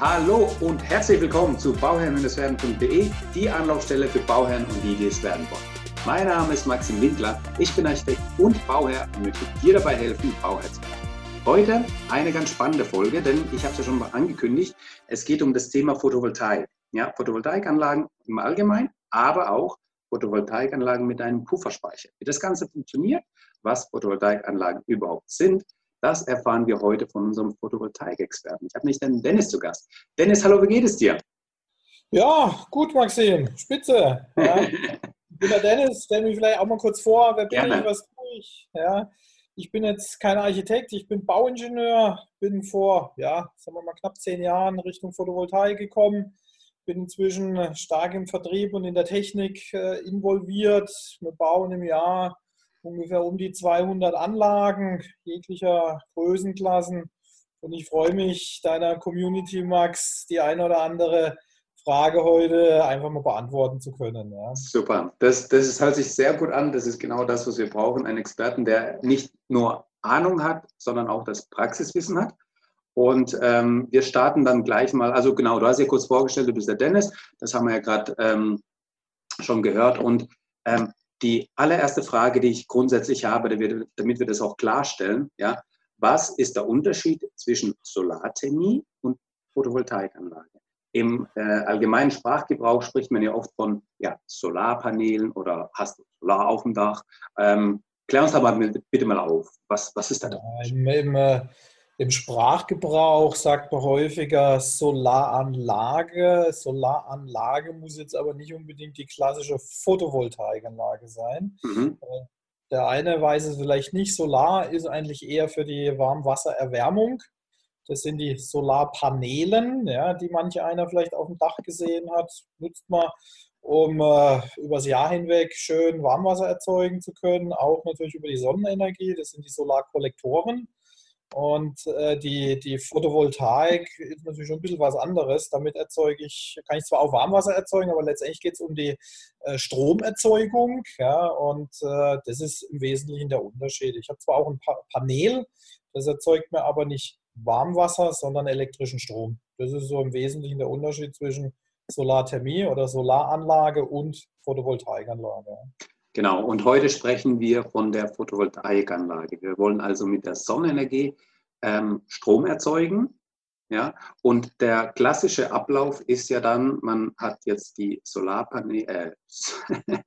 Hallo und herzlich willkommen zu bauherren-werden.de, die Anlaufstelle für Bauherren und die, die es werden wollen. Mein Name ist Maxim Winkler, ich bin Architekt und Bauherr und möchte dir dabei helfen, Bauherr zu werden. Heute eine ganz spannende Folge, denn ich habe es ja schon mal angekündigt, es geht um das Thema Photovoltaik. Ja, Photovoltaikanlagen im Allgemeinen, aber auch Photovoltaikanlagen mit einem Pufferspeicher. Wie das Ganze funktioniert, was Photovoltaikanlagen überhaupt sind, das erfahren wir heute von unserem Photovoltaik-Experten. Ich habe nicht den Dennis zu Gast. Dennis, hallo, wie geht es dir? Ja, gut, Maxim. Spitze. Ja. ich bin der Dennis. Stell mich vielleicht auch mal kurz vor. Wer bin Gerne. ich? Was tue ich? Ja. Ich bin jetzt kein Architekt, ich bin Bauingenieur, bin vor, ja, sagen wir mal knapp zehn Jahren Richtung Photovoltaik gekommen, bin inzwischen stark im Vertrieb und in der Technik äh, involviert. Wir bauen im Jahr ungefähr um die 200 Anlagen jeglicher Größenklassen. Und ich freue mich, deiner Community, Max, die eine oder andere Frage heute einfach mal beantworten zu können. Ja. Super. Das, das hört sich sehr gut an. Das ist genau das, was wir brauchen. Einen Experten, der nicht nur Ahnung hat, sondern auch das Praxiswissen hat. Und ähm, wir starten dann gleich mal. Also genau, du hast ja kurz vorgestellt, du bist der Dennis. Das haben wir ja gerade ähm, schon gehört. Und ähm, die allererste Frage, die ich grundsätzlich habe, damit wir das auch klarstellen, ja, was ist der Unterschied zwischen Solarthermie und Photovoltaikanlage? Im äh, allgemeinen Sprachgebrauch spricht man ja oft von ja, Solarpanelen oder hast du Solar auf dem Dach. Ähm, klär uns da mal bitte mal auf. Was, was ist da? Ja, im, im, äh, im Sprachgebrauch sagt man häufiger Solaranlage. Solaranlage muss jetzt aber nicht unbedingt die klassische Photovoltaikanlage sein. Mhm. Äh, der eine weiß es vielleicht nicht. Solar ist eigentlich eher für die Warmwassererwärmung. Das sind die Solarpanelen, ja, die manche einer vielleicht auf dem Dach gesehen hat. Nutzt man, um äh, übers Jahr hinweg schön Warmwasser erzeugen zu können. Auch natürlich über die Sonnenenergie. Das sind die Solarkollektoren. Und äh, die, die Photovoltaik ist natürlich schon ein bisschen was anderes. Damit erzeuge ich, kann ich zwar auch Warmwasser erzeugen, aber letztendlich geht es um die äh, Stromerzeugung. Ja, und äh, das ist im Wesentlichen der Unterschied. Ich habe zwar auch ein pa Panel, das erzeugt mir aber nicht Warmwasser, sondern elektrischen Strom. Das ist so im Wesentlichen der Unterschied zwischen Solarthermie oder Solaranlage und Photovoltaikanlage. Genau, und heute sprechen wir von der Photovoltaikanlage. Wir wollen also mit der Sonnenenergie ähm, Strom erzeugen. Ja, und der klassische Ablauf ist ja dann, man hat jetzt die Solarpaneele, äh,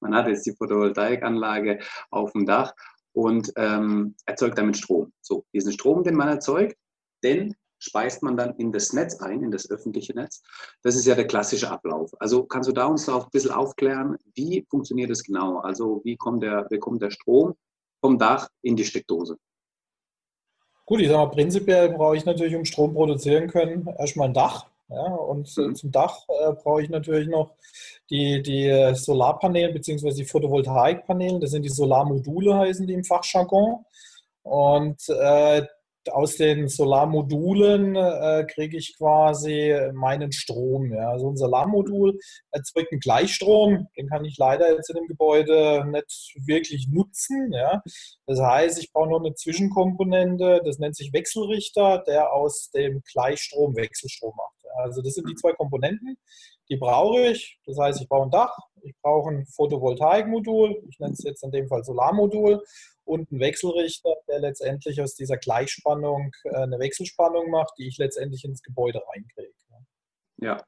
man hat jetzt die Photovoltaikanlage auf dem Dach und ähm, erzeugt damit Strom. So, diesen Strom, den man erzeugt, den speist man dann in das Netz ein, in das öffentliche Netz. Das ist ja der klassische Ablauf. Also kannst du da uns auch ein bisschen aufklären, wie funktioniert das genau? Also wie kommt der, wie kommt der Strom vom Dach in die Steckdose? Gut, ich sage mal, prinzipiell brauche ich natürlich, um Strom produzieren können, erstmal ein Dach. Ja, und mhm. zum Dach äh, brauche ich natürlich noch die, die Solarpaneele bzw. die Photovoltaikpaneele. Das sind die Solarmodule, heißen die im Fachjargon. Und äh, aus den Solarmodulen äh, kriege ich quasi meinen Strom. Ja. Also ein Solarmodul erzeugt einen Gleichstrom, den kann ich leider jetzt in dem Gebäude nicht wirklich nutzen. Ja. Das heißt, ich brauche noch eine Zwischenkomponente, das nennt sich Wechselrichter, der aus dem Gleichstrom Wechselstrom macht. Also das sind die zwei Komponenten, die brauche ich. Das heißt, ich brauche ein Dach, ich brauche ein Photovoltaikmodul, ich nenne es jetzt in dem Fall Solarmodul und einen Wechselrichter, der letztendlich aus dieser Gleichspannung äh, eine Wechselspannung macht, die ich letztendlich ins Gebäude reinkriege. Ja,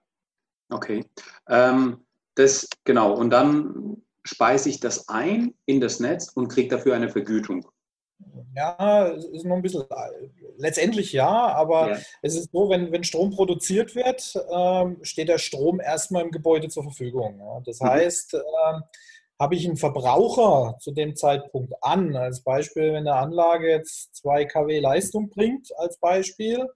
okay. Ähm, das, genau, und dann speise ich das ein in das Netz und kriege dafür eine Vergütung. Ja, es ist noch ein bisschen, letztendlich ja, aber ja. es ist so, wenn, wenn Strom produziert wird, ähm, steht der Strom erstmal im Gebäude zur Verfügung. Ja. Das mhm. heißt, ähm, habe ich einen Verbraucher zu dem Zeitpunkt an, als Beispiel, wenn eine Anlage jetzt 2 kW Leistung bringt, als Beispiel,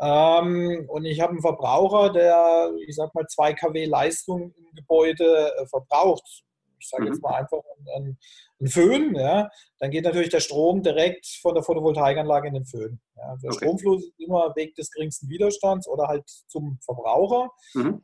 ähm, und ich habe einen Verbraucher, der, ich sag mal, 2 kW Leistung im Gebäude äh, verbraucht, ich sage jetzt mhm. mal einfach einen, einen Föhn, ja, dann geht natürlich der Strom direkt von der Photovoltaikanlage in den Föhn. Ja. Der okay. Stromfluss ist immer Weg des geringsten Widerstands oder halt zum Verbraucher. Mhm.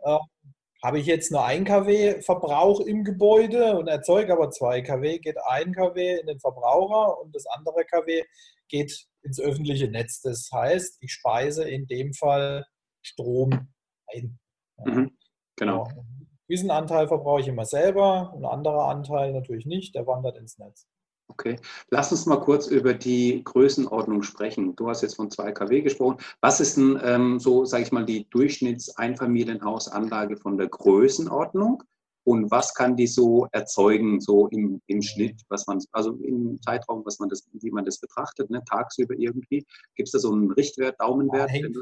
Habe ich jetzt nur 1 kW Verbrauch im Gebäude und erzeuge aber 2 kW, geht 1 kW in den Verbraucher und das andere kW geht ins öffentliche Netz. Das heißt, ich speise in dem Fall Strom ein. Mhm. Genau. Ja. Diesen Anteil verbrauche ich immer selber, ein anderer Anteil natürlich nicht, der wandert ins Netz. Okay, lass uns mal kurz über die Größenordnung sprechen. Du hast jetzt von 2 kW gesprochen. Was ist denn so, sage ich mal, die Durchschnittseinfamilienhausanlage von der Größenordnung? und was kann die so erzeugen, so im, im Schnitt, was man, also im Zeitraum, was man das, wie man das betrachtet, ne, tagsüber irgendwie. Gibt es da so einen Richtwert, Daumenwert? Ja, hängt,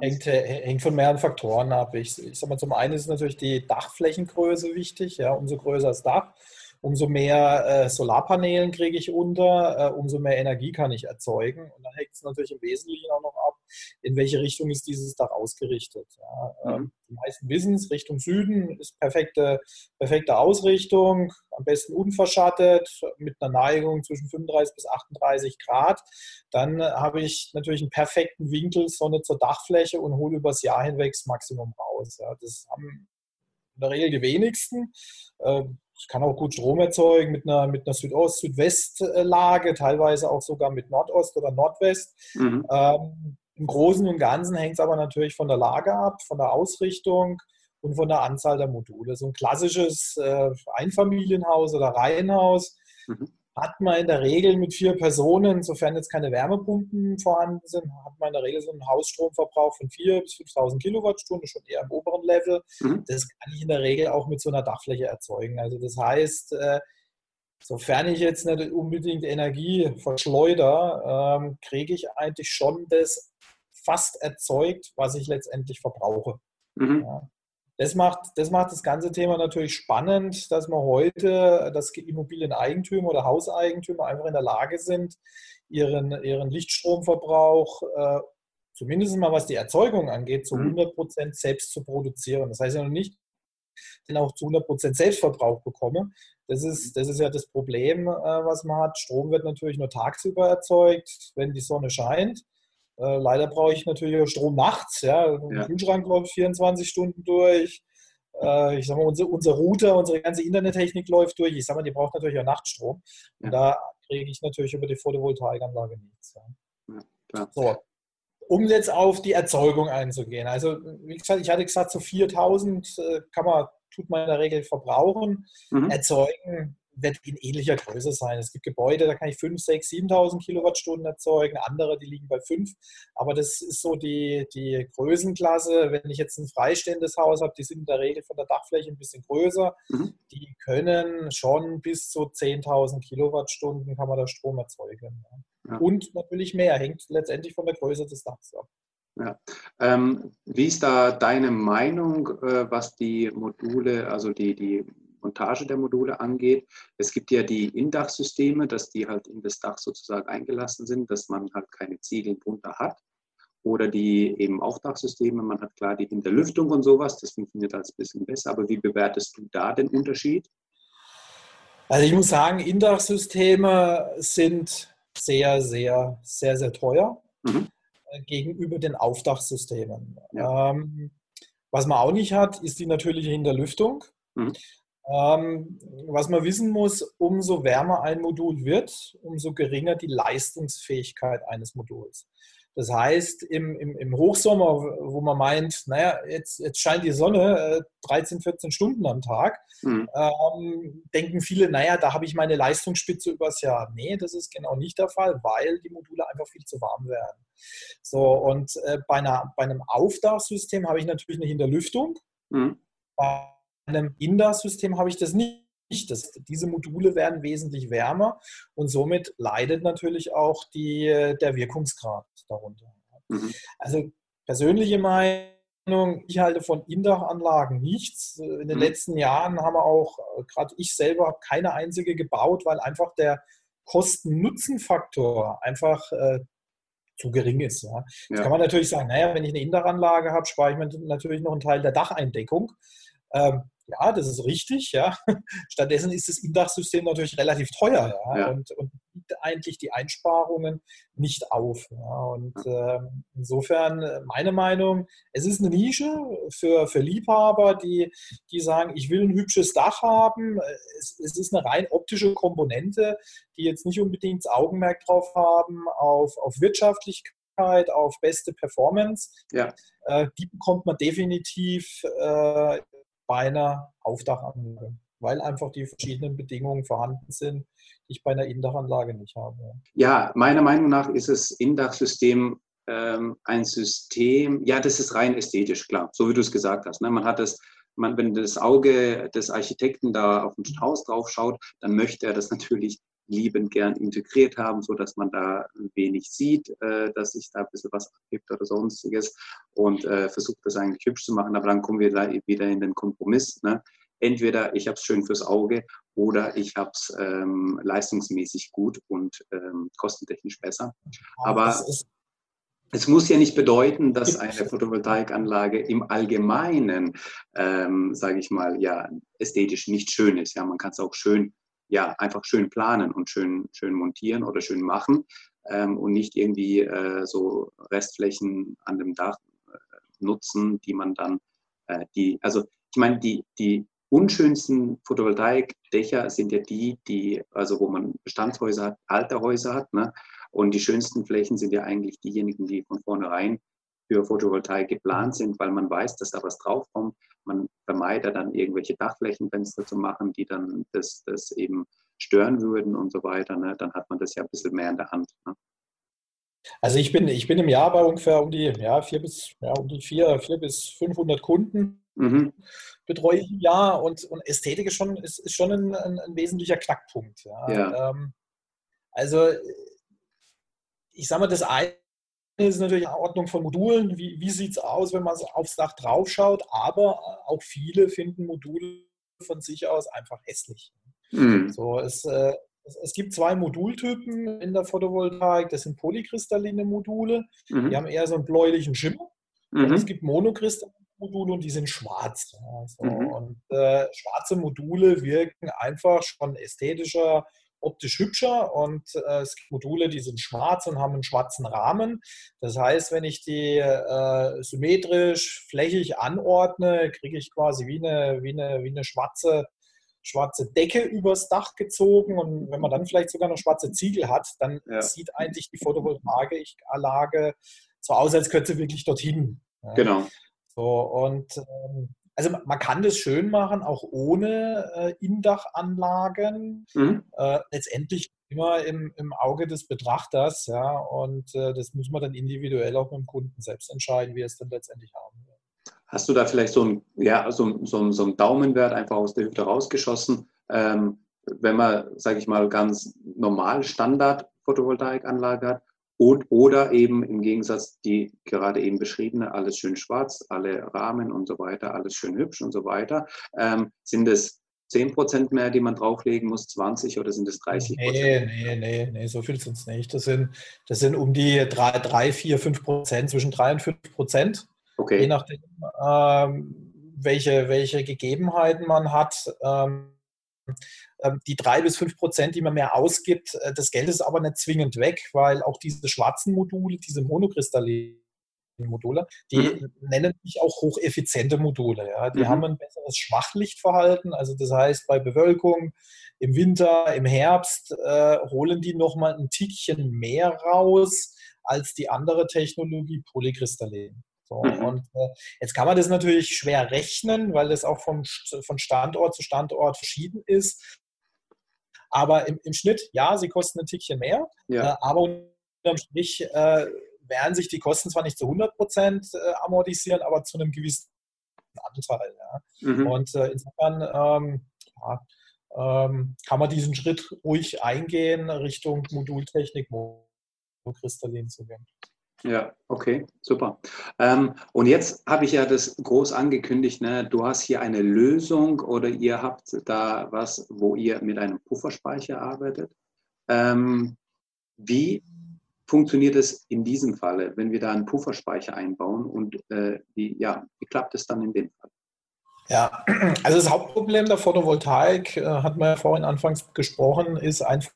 hängt, hängt, von mehreren Faktoren ab. Ich, ich sag mal, zum einen ist natürlich die Dachflächengröße wichtig, ja, umso größer das Dach, umso mehr äh, Solarpanelen kriege ich unter, äh, umso mehr Energie kann ich erzeugen. Und dann hängt es natürlich im Wesentlichen auch noch ab, in welche Richtung ist dieses Dach ausgerichtet. Ja. Ähm, mhm. Die meisten wissen es, Richtung Süden ist perfekte, perfekte Ausrichtung, am besten unverschattet, mit einer Neigung zwischen 35 bis 38 Grad. Dann habe ich natürlich einen perfekten Winkel, Sonne zur Dachfläche und hole übers Jahr hinweg das Maximum raus. Ja. Das haben in der Regel die wenigsten. Ähm, kann auch gut Strom erzeugen mit einer, mit einer Südost-Südwest-Lage, teilweise auch sogar mit Nordost oder Nordwest. Mhm. Ähm, Im Großen und Ganzen hängt es aber natürlich von der Lage ab, von der Ausrichtung und von der Anzahl der Module. So ein klassisches äh, Einfamilienhaus oder Reihenhaus mhm hat man in der Regel mit vier Personen, sofern jetzt keine Wärmepumpen vorhanden sind, hat man in der Regel so einen Hausstromverbrauch von 4.000 bis 5.000 Kilowattstunden, schon eher im oberen Level. Mhm. Das kann ich in der Regel auch mit so einer Dachfläche erzeugen. Also das heißt, äh, sofern ich jetzt nicht unbedingt Energie verschleuder, ähm, kriege ich eigentlich schon das fast erzeugt, was ich letztendlich verbrauche. Mhm. Ja. Das macht, das macht das ganze Thema natürlich spannend, dass wir heute, dass Immobilieneigentümer oder Hauseigentümer einfach in der Lage sind, ihren, ihren Lichtstromverbrauch, äh, zumindest mal was die Erzeugung angeht, zu 100 mhm. Prozent selbst zu produzieren. Das heißt ja noch nicht, den auch zu 100 Prozent Selbstverbrauch bekomme. Das ist, das ist ja das Problem, äh, was man hat. Strom wird natürlich nur tagsüber erzeugt, wenn die Sonne scheint. Äh, leider brauche ich natürlich auch Strom nachts. Ja. Der ja. Kühlschrank läuft 24 Stunden durch. Äh, ich sage mal, unser, unser Router, unsere ganze Internettechnik läuft durch. Ich sage mal, die braucht natürlich auch Nachtstrom. Ja. Und da kriege ich natürlich über die Photovoltaikanlage nichts. Ja. so. Um jetzt auf die Erzeugung einzugehen. Also, wie gesagt, ich hatte gesagt, so 4000 äh, kann man, tut man in der Regel verbrauchen. Mhm. Erzeugen wird in ähnlicher Größe sein. Es gibt Gebäude, da kann ich 5, 6, 7.000 Kilowattstunden erzeugen, andere, die liegen bei 5. Aber das ist so die, die Größenklasse. Wenn ich jetzt ein freistehendes Haus habe, die sind in der Regel von der Dachfläche ein bisschen größer. Mhm. Die können schon bis zu 10.000 Kilowattstunden kann man da Strom erzeugen. Ja. Und natürlich mehr, hängt letztendlich von der Größe des Dachs ab. Ja. Ähm, wie ist da deine Meinung, äh, was die Module, also die, die Montage der Module angeht. Es gibt ja die Indachsysteme, dass die halt in das Dach sozusagen eingelassen sind, dass man halt keine Ziegel drunter hat. Oder die eben auch Dachsysteme, man hat klar die Hinterlüftung und sowas, das funktioniert als ein bisschen besser. Aber wie bewertest du da den Unterschied? Also ich muss sagen, Indachsysteme sind sehr, sehr, sehr, sehr teuer mhm. Äh, gegenüber den Aufdachsystemen. Ja. Ähm, was man auch nicht hat, ist die natürliche Hinterlüftung. Mhm. Ähm, was man wissen muss, umso wärmer ein Modul wird, umso geringer die Leistungsfähigkeit eines Moduls. Das heißt, im, im, im Hochsommer, wo man meint, naja, jetzt, jetzt scheint die Sonne äh, 13, 14 Stunden am Tag, mhm. ähm, denken viele, naja, da habe ich meine Leistungsspitze übers Jahr. Nee, das ist genau nicht der Fall, weil die Module einfach viel zu warm werden. So, und äh, bei, einer, bei einem Aufdachsystem habe ich natürlich eine Hinterlüftung. Mhm. Bei einem Indas-System habe ich das nicht. Das, diese Module werden wesentlich wärmer und somit leidet natürlich auch die, der Wirkungsgrad darunter. Mhm. Also persönliche Meinung, ich halte von Indach-Anlagen nichts. In den mhm. letzten Jahren haben wir auch, gerade ich selber, keine einzige gebaut, weil einfach der Kosten-Nutzen-Faktor einfach äh, zu gering ist. Ja. Jetzt ja. kann man natürlich sagen, naja, wenn ich eine Indach-Anlage habe, spare ich mir natürlich noch einen Teil der Dacheindeckung. Ähm, ja, das ist richtig. Ja. Stattdessen ist das Indachsystem natürlich relativ teuer ja, ja. Und, und biegt eigentlich die Einsparungen nicht auf. Ja. Und äh, insofern äh, meine Meinung, es ist eine Nische für, für Liebhaber, die, die sagen, ich will ein hübsches Dach haben. Es, es ist eine rein optische Komponente, die jetzt nicht unbedingt das Augenmerk drauf haben auf, auf Wirtschaftlichkeit auf beste Performance, Ja. äh, die bekommt man definitiv äh, bei einer Aufdachanlage, weil einfach die verschiedenen Bedingungen vorhanden sind, die ich bei einer Indachanlage nicht habe. Ja, meiner Meinung nach ist das Indach-System ähm, ein System, ja, das ist rein ästhetisch, klar, so wie du es gesagt hast. Ne? Man hat das, man, wenn das Auge des Architekten da auf den Haus drauf schaut, dann möchte er das natürlich liebend gern integriert haben, so dass man da wenig sieht, äh, dass sich da ein bisschen was abgibt oder sonstiges und äh, versucht das eigentlich hübsch zu machen. Aber dann kommen wir da wieder in den Kompromiss. Ne? Entweder ich habe es schön fürs Auge oder ich habe es ähm, leistungsmäßig gut und ähm, kostentechnisch besser. Aber das ist, es muss ja nicht bedeuten, dass eine Photovoltaikanlage im Allgemeinen, ähm, sage ich mal, ja, ästhetisch nicht schön ist. Ja, man kann es auch schön, ja, einfach schön planen und schön, schön montieren oder schön machen ähm, und nicht irgendwie äh, so Restflächen an dem Dach äh, nutzen, die man dann, äh, die, also ich meine, die, die unschönsten Photovoltaikdächer sind ja die, die, also wo man Bestandshäuser hat, alte Häuser hat, ne? Und die schönsten Flächen sind ja eigentlich diejenigen, die von vornherein für Photovoltaik geplant sind, weil man weiß, dass da was draufkommt. Man vermeidet dann irgendwelche Dachflächenfenster zu machen, die dann das, das eben stören würden und so weiter. Ne? Dann hat man das ja ein bisschen mehr in der Hand. Ne? Also ich bin, ich bin im Jahr bei ungefähr um die, ja, vier bis, ja, um die vier, vier bis 500 Kunden Mhm. betreue ich im Jahr und, und Ästhetik ist schon, ist, ist schon ein, ein, ein wesentlicher Knackpunkt. Ja. Ja. Ähm, also ich sage mal, das eine ist natürlich die Ordnung von Modulen. Wie, wie sieht es aus, wenn man aufs Dach draufschaut? Aber auch viele finden Module von sich aus einfach hässlich. Mhm. So, es, äh, es, es gibt zwei Modultypen in der Photovoltaik. Das sind polykristalline Module. Die Mhm. haben eher so einen bläulichen Schimmer. Und es Mhm. gibt monokristalline Module und die sind schwarz. Ja, so. Mhm. Und äh, schwarze Module wirken einfach schon ästhetischer, optisch hübscher. Und äh, es gibt Module, die sind schwarz und haben einen schwarzen Rahmen. Das heißt, wenn ich die äh, symmetrisch, flächig anordne, kriege ich quasi wie eine, wie eine, wie eine schwarze schwarze Decke übers Dach gezogen und wenn man dann vielleicht sogar noch schwarze Ziegel hat, dann Ja. sieht eigentlich die Photovoltaikanlage so aus, als könnte sie wirklich dorthin. Ja. Genau. So, und ähm, also man- kann das schön machen, auch ohne äh, Indachanlagen. Mhm. Äh, letztendlich immer im, im Auge des Betrachters, ja, und äh, das muss man dann individuell auch mit dem Kunden selbst entscheiden, wie er es dann letztendlich haben will. Hast du da vielleicht so ein, ja, so, so, so einen Daumenwert einfach aus der Hüfte rausgeschossen? Ähm, wenn man, sage ich mal, ganz normal Standard-Photovoltaikanlage hat und, oder eben im Gegensatz die gerade eben beschriebene, alles schön schwarz, alle Rahmen und so weiter, alles schön hübsch und so weiter. Ähm, sind es 10% mehr, die man drauflegen muss, 20 oder sind es 30 Nee, nee, nee, nee, so viel sind es nicht. Das sind, das sind um die 3, 3 4, 5 Prozent, zwischen 3 und 5 Prozent, je Okay. nachdem, ähm, welche, welche Gegebenheiten man hat. Ähm, die 3 bis 5 Prozent, die man mehr ausgibt, äh, das Geld ist aber nicht zwingend weg, weil auch diese schwarzen Module, diese monokristallinen Module, die nennen sich auch hocheffiziente Module. Ja. Die Mhm. haben ein besseres Schwachlichtverhalten. Also das heißt, bei Bewölkung im Winter, im Herbst äh, holen die nochmal ein Tickchen mehr raus als die andere Technologie Polykristallin. So, Mhm. Und äh, jetzt kann man das natürlich schwer rechnen, weil das auch vom, von Standort zu Standort verschieden ist. Aber im, im Schnitt, ja, sie kosten ein Tickchen mehr, Ja. äh, aber unterm Strich äh, werden sich die Kosten zwar nicht zu 100 Prozent äh, amortisieren, aber zu einem gewissen Anteil. Ja. Mhm. Und äh, insofern ähm, ja, ähm, kann man diesen Schritt ruhig eingehen, Richtung Modultechnik, Monokristallin zu gehen. Ja, okay, super. Ähm, und jetzt habe ich ja das groß angekündigt, ne? du hast hier eine Lösung oder ihr habt da was, wo ihr mit einem Pufferspeicher arbeitet. Ähm, wie funktioniert es in diesem Falle, wenn wir da einen Pufferspeicher einbauen und äh, wie, ja, wie klappt es dann in dem Fall? Ja, also das Hauptproblem der Photovoltaik, äh, hat man ja vorhin anfangs gesprochen, ist einfach,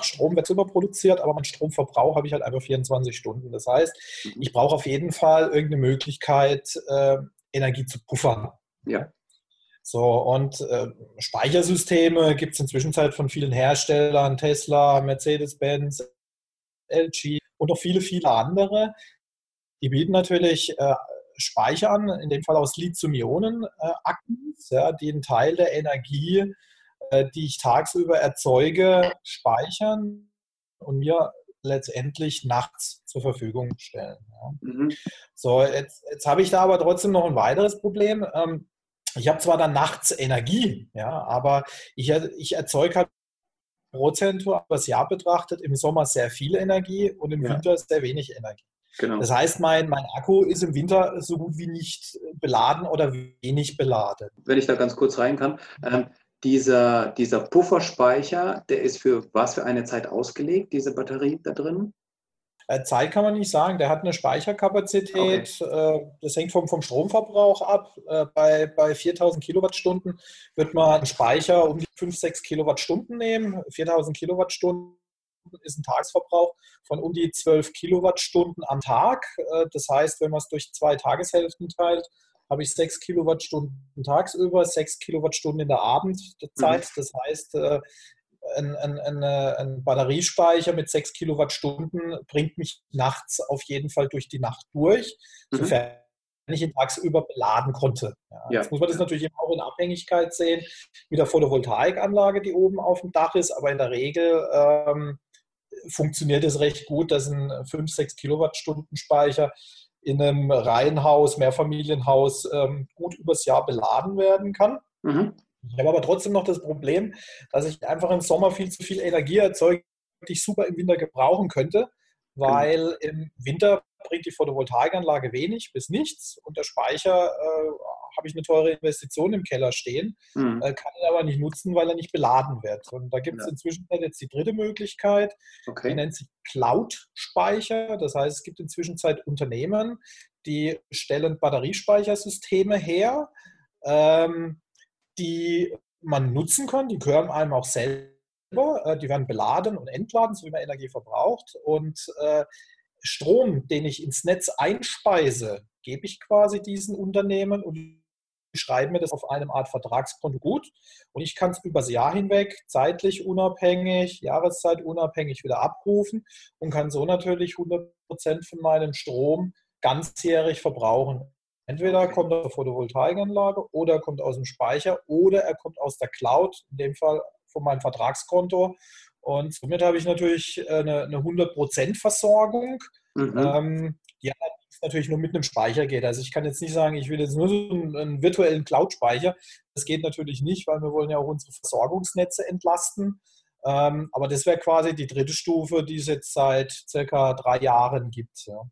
Strom wird überproduziert, aber mein Stromverbrauch habe ich halt einfach 24 Stunden. Das heißt, Mhm. ich brauche auf jeden Fall irgendeine Möglichkeit, äh, Energie zu puffern. Ja. So, und äh, Speichersysteme gibt es inzwischen von vielen Herstellern, Tesla, Mercedes-Benz, LG und noch viele, viele andere. Die bieten natürlich äh, Speicher an, in dem Fall aus Lithium-Ionen-Akkus, ja, die einen Teil der Energie, äh, die ich tagsüber erzeuge, speichern und mir letztendlich nachts zur Verfügung stellen. Ja. Mhm. So, jetzt, jetzt habe ich da aber trotzdem noch ein weiteres Problem. Ähm, ich habe zwar dann nachts Energie, ja, aber ich, ich erzeuge halt prozentual das Jahr betrachtet im Sommer sehr viel Energie und im ja. Winter sehr wenig Energie. Genau. Das heißt, mein, mein Akku ist im Winter so gut wie nicht beladen oder wenig beladen. Wenn ich da ganz kurz rein kann, ähm, dieser, dieser Pufferspeicher, der ist für was für eine Zeit ausgelegt, diese Batterie da drin? Äh, Zeit kann man nicht sagen. Der hat eine Speicherkapazität. Okay. Äh, das hängt vom, vom Stromverbrauch ab. Äh, bei, bei 4000 Kilowattstunden wird man einen Speicher um die 5, 6 Kilowattstunden nehmen. 4000 Kilowattstunden ist ein Tagesverbrauch von um die 12 Kilowattstunden am Tag. Das heißt, wenn man es durch zwei Tageshälften teilt, habe ich 6 Kilowattstunden tagsüber, 6 Kilowattstunden in der Abendzeit. Mhm. Das heißt, ein, ein, ein, ein, Batteriespeicher mit 6 Kilowattstunden bringt mich nachts auf jeden Fall durch die Nacht durch, mhm. sofern ich ihn tagsüber beladen konnte. Ja, ja. Jetzt muss man das natürlich auch in Abhängigkeit sehen mit der Photovoltaikanlage, die oben auf dem Dach ist, aber in der Regel ähm, funktioniert es recht gut, dass ein 5, 6 Kilowattstunden Speicher in einem Reihenhaus, Mehrfamilienhaus ähm, gut übers Jahr beladen werden kann. Mhm. Ich habe aber trotzdem noch das Problem, dass ich einfach im Sommer viel zu viel Energie erzeuge, die ich super im Winter gebrauchen könnte, weil im Winter bringt die Photovoltaikanlage wenig bis nichts und der Speicher äh, habe ich eine teure Investition im Keller stehen, mhm. äh, kann ihn aber nicht nutzen, weil er nicht beladen wird. Und da gibt es ja. inzwischen jetzt die dritte Möglichkeit, okay. die nennt sich Cloud-Speicher. Das heißt, es gibt inzwischen Unternehmen, die stellen Batteriespeichersysteme her. Ähm, die man nutzen kann. Die gehören einem auch selber. Äh, die werden beladen und entladen, so wie man Energie verbraucht. Und äh, Strom, den ich ins Netz einspeise, gebe ich quasi diesen Unternehmen und schreiben mir das auf einem Art Vertragskonto gut. Und ich kann es übers Jahr hinweg zeitlich unabhängig, Jahreszeit unabhängig wieder abrufen und kann so natürlich 100 Prozent von meinem Strom ganzjährig verbrauchen. Entweder kommt er aus der Photovoltaikanlage oder er kommt aus dem Speicher oder er kommt aus der Cloud, in dem Fall von meinem Vertragskonto. Und somit habe ich natürlich äh, eine, eine 100% Versorgung, mhm. ähm, die natürlich nur mit einem Speicher geht. Also ich kann jetzt nicht sagen, ich will jetzt nur so einen, einen virtuellen Cloud-Speicher. Das geht natürlich nicht, weil wir wollen ja auch unsere Versorgungsnetze entlasten. Ähm, aber das wäre quasi die dritte Stufe, die es jetzt seit circa drei Jahren gibt. Ja.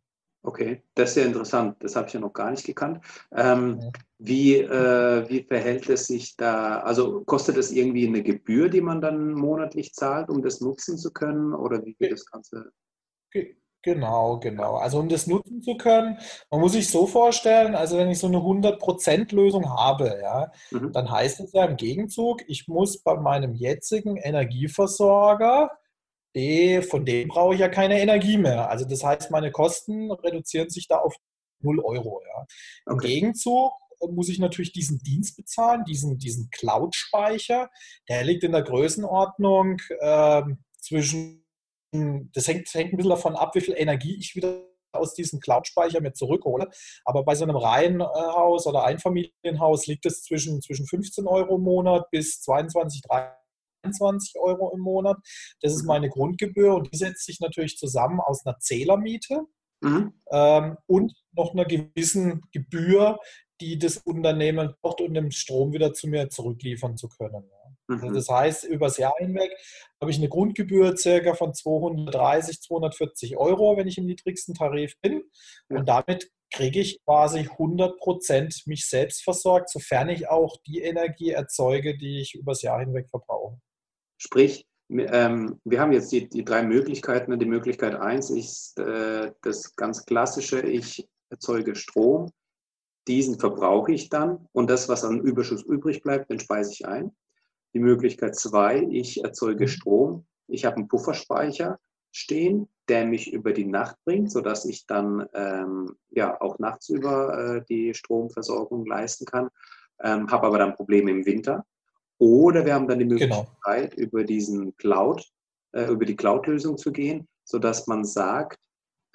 Okay, das ist sehr interessant. Das habe ich ja noch gar nicht gekannt. Ähm, wie, äh, wie verhält es sich da? Also kostet es irgendwie eine Gebühr, die man dann monatlich zahlt, um das nutzen zu können? Oder wie geht das Ganze? Genau, genau. Also um das nutzen zu können, man muss sich so vorstellen, also wenn ich so eine 100%-Lösung habe, ja, mhm. dann heißt es ja im Gegenzug, ich muss bei meinem jetzigen Energieversorger die, von dem brauche ich ja keine Energie mehr. Also das heißt, meine Kosten reduzieren sich da auf 0 Euro. Ja. Im okay. Gegenzug muss ich natürlich diesen Dienst bezahlen, diesen, diesen Cloud-Speicher. Der liegt in der Größenordnung äh, zwischen, das hängt, hängt ein bisschen davon ab, wie viel Energie ich wieder aus diesem Cloud-Speicher mir zurückhole. Aber bei so einem Reihenhaus oder Einfamilienhaus liegt es zwischen, zwischen 15 Euro im Monat bis 22, 30 23 Euro im Monat. Das ist meine Grundgebühr und die setzt sich natürlich zusammen aus einer Zählermiete mhm. ähm, und noch einer gewissen Gebühr, die das Unternehmen braucht, um den Strom wieder zu mir zurückliefern zu können. Also mhm. das heißt, übers Jahr hinweg habe ich eine Grundgebühr circa von 230, 240 Euro, wenn ich im niedrigsten Tarif bin. Ja. Und damit kriege ich quasi 100 Prozent mich selbst versorgt, sofern ich auch die Energie erzeuge, die ich übers Jahr hinweg verbrauche. Sprich, ähm, wir haben jetzt die, die drei Möglichkeiten. Die Möglichkeit eins ist äh, das ganz klassische, ich erzeuge Strom, diesen verbrauche ich dann und das, was an Überschuss übrig bleibt, den speise ich ein. Die Möglichkeit zwei, ich erzeuge Strom, ich habe einen Pufferspeicher stehen, der mich über die Nacht bringt, sodass ich dann ähm, ja auch nachts über äh, die Stromversorgung leisten kann, ähm, habe aber dann Probleme im Winter. Oder wir haben dann die genau. Möglichkeit, genau. über diesen Cloud, äh, über die Cloud-Lösung zu gehen, sodass man sagt,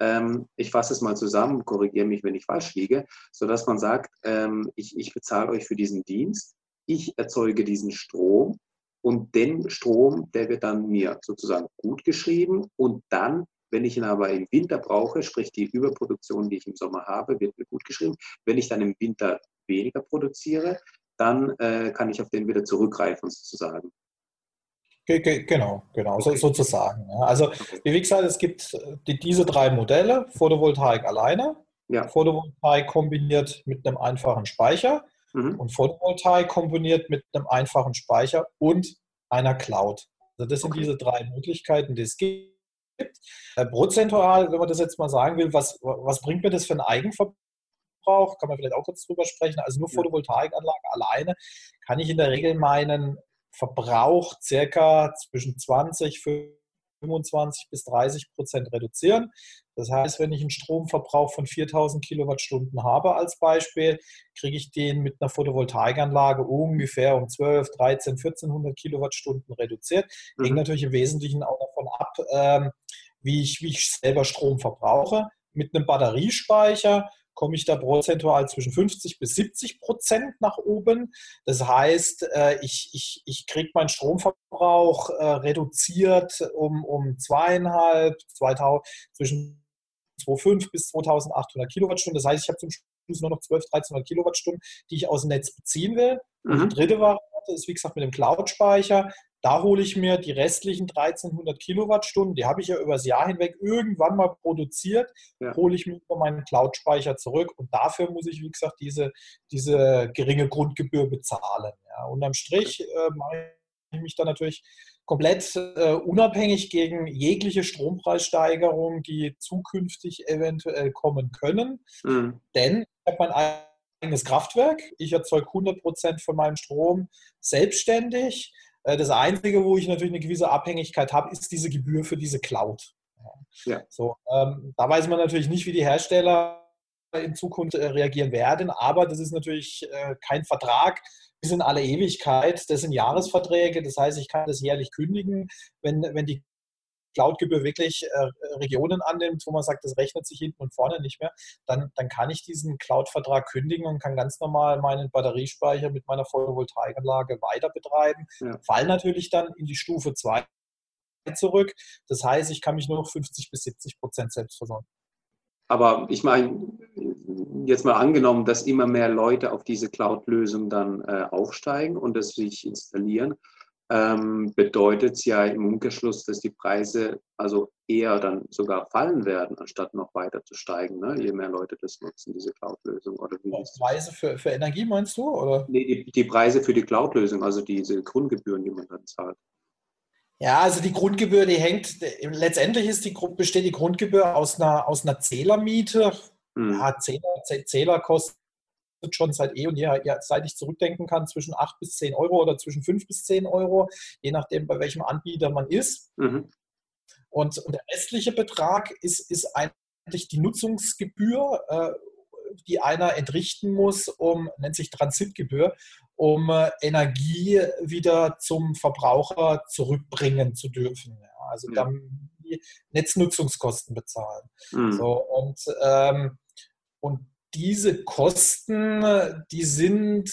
ähm, ich fasse es mal zusammen, korrigiere mich, wenn ich falsch liege, sodass man sagt, ähm, ich, ich bezahle euch für diesen Dienst, ich erzeuge diesen Strom und den Strom, der wird dann mir sozusagen gut geschrieben und dann, wenn ich ihn aber im Winter brauche, sprich die Überproduktion, die ich im Sommer habe, wird mir gut geschrieben. Wenn ich dann im Winter weniger produziere, dann äh, kann ich auf den wieder zurückgreifen sozusagen. Genau, genau, so, sozusagen. Ja. Also wie gesagt, es gibt äh, die, diese drei Modelle, Photovoltaik alleine, ja. Photovoltaik kombiniert mit einem einfachen Speicher mhm. und Photovoltaik kombiniert mit einem einfachen Speicher und einer Cloud. Also das sind okay. diese drei Möglichkeiten, die es gibt. Äh, prozentual, wenn man das jetzt mal sagen will, was, was bringt mir das für einen Eigenverbrauch? Kann man vielleicht auch kurz drüber sprechen. Also nur Photovoltaikanlage alleine kann ich in der Regel meinen Verbrauch circa zwischen 20, 25 bis 30 Prozent reduzieren. Das heißt, wenn ich einen Stromverbrauch von 4000 Kilowattstunden habe als Beispiel, kriege ich den mit einer Photovoltaikanlage ungefähr um 12, 13, 1400 Kilowattstunden reduziert. Mhm. Hängt natürlich im Wesentlichen auch davon ab, ähm, wie, ich, wie ich selber Strom verbrauche. Mit einem Batteriespeicher komme ich da prozentual zwischen 50 bis 70 Prozent nach oben. Das heißt, äh, ich, ich, ich kriege meinen Stromverbrauch äh, reduziert um, um zweieinhalb, 2000, zwischen 2,5 bis 2800 Kilowattstunden. Das heißt, ich habe zum Schluss nur noch 12, 1300 Kilowattstunden, die ich aus dem Netz beziehen will. Mhm. Die dritte Variante ist, wie gesagt, mit dem Cloud-Speicher. Da hole ich mir die restlichen 1300 Kilowattstunden, die habe ich ja übers Jahr hinweg irgendwann mal produziert, ja. hole ich mir über meinen Cloud-Speicher zurück und dafür muss ich, wie gesagt, diese, diese geringe Grundgebühr bezahlen. Ja. Unterm Strich äh, mache ich mich dann natürlich komplett äh, unabhängig gegen jegliche Strompreissteigerung, die zukünftig eventuell kommen können. Mhm. Denn ich habe mein eigenes Kraftwerk, ich erzeuge 100 Prozent von meinem Strom selbstständig. Äh, das Einzige, wo ich natürlich eine gewisse Abhängigkeit habe, ist diese Gebühr für diese Cloud. Ja. So, ähm, da weiß man natürlich nicht, wie die Hersteller in Zukunft äh, reagieren werden, aber das ist natürlich äh, kein Vertrag bis in alle Ewigkeit. Das sind Jahresverträge, das heißt, ich kann das jährlich kündigen, wenn, wenn die Cloud-Gebühr wirklich äh, Regionen annimmt, wo man sagt, das rechnet sich hinten und vorne nicht mehr, dann, dann kann ich diesen Cloud-Vertrag kündigen und kann ganz normal meinen Batteriespeicher mit meiner Photovoltaikanlage weiter betreiben. Ja. Fall natürlich dann in die Stufe 2 zurück. Das heißt, ich kann mich nur noch 50 bis 70 Prozent selbst versorgen. Aber ich meine, jetzt mal angenommen, dass immer mehr Leute auf diese Cloud-Lösung dann äh, aufsteigen und das sich installieren, ähm, bedeutet es ja im Umkehrschluss, dass die Preise also eher dann sogar fallen werden, anstatt noch weiter zu steigen, ne? je mehr Leute das nutzen, diese Cloud-Lösung. Oder wie Preise für, für Energie meinst du? Oder? Nee, die, die Preise für die Cloud-Lösung, also diese Grundgebühren, die man dann zahlt. Ja, also die Grundgebühr, die hängt, letztendlich ist die, besteht die Grundgebühr aus einer, aus einer Zählermiete. Hm. Ja, Zähler, Zähler kosten schon seit eh und je, seit ich zurückdenken kann, zwischen 8 bis 10 Euro oder zwischen 5 bis 10 Euro, je nachdem, bei welchem Anbieter man ist. Mhm. Und, und, der restliche Betrag ist, ist eigentlich die Nutzungsgebühr, äh, die einer entrichten muss, um, nennt sich Transitgebühr, um äh, Energie wieder zum Verbraucher zurückbringen zu dürfen. Ja, also ja. dann die Netznutzungskosten bezahlen. Mhm. So, und, ähm, und diese Kosten, die sind,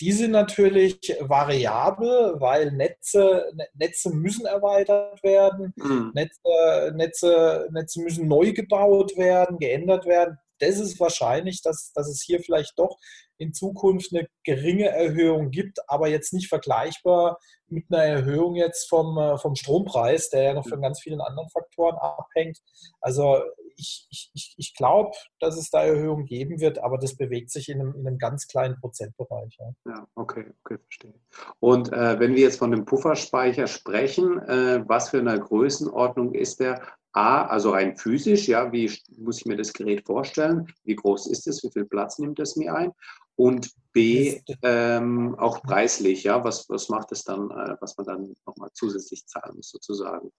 die sind natürlich variabel, weil Netze, Netze müssen erweitert werden, mhm. Netze, Netze, Netze müssen neu gebaut werden, geändert werden. Das ist wahrscheinlich, dass, dass es hier vielleicht doch in Zukunft eine geringe Erhöhung gibt, aber jetzt nicht vergleichbar mit einer Erhöhung jetzt vom, vom Strompreis, der ja noch von ganz vielen anderen Faktoren abhängt. Also ich, ich, ich glaube, dass es da Erhöhungen geben wird, aber das bewegt sich in einem, in einem ganz kleinen Prozentbereich. Ja, ja okay, okay, verstehe. Und äh, wenn wir jetzt von dem Pufferspeicher sprechen, äh, was für eine Größenordnung ist der? A, also rein physisch, ja, wie muss ich mir das Gerät vorstellen? Wie groß ist es? Wie viel Platz nimmt es mir ein? Und B, ähm, auch preislich, ja, was, was macht es dann, äh, was man dann nochmal zusätzlich zahlen muss, sozusagen?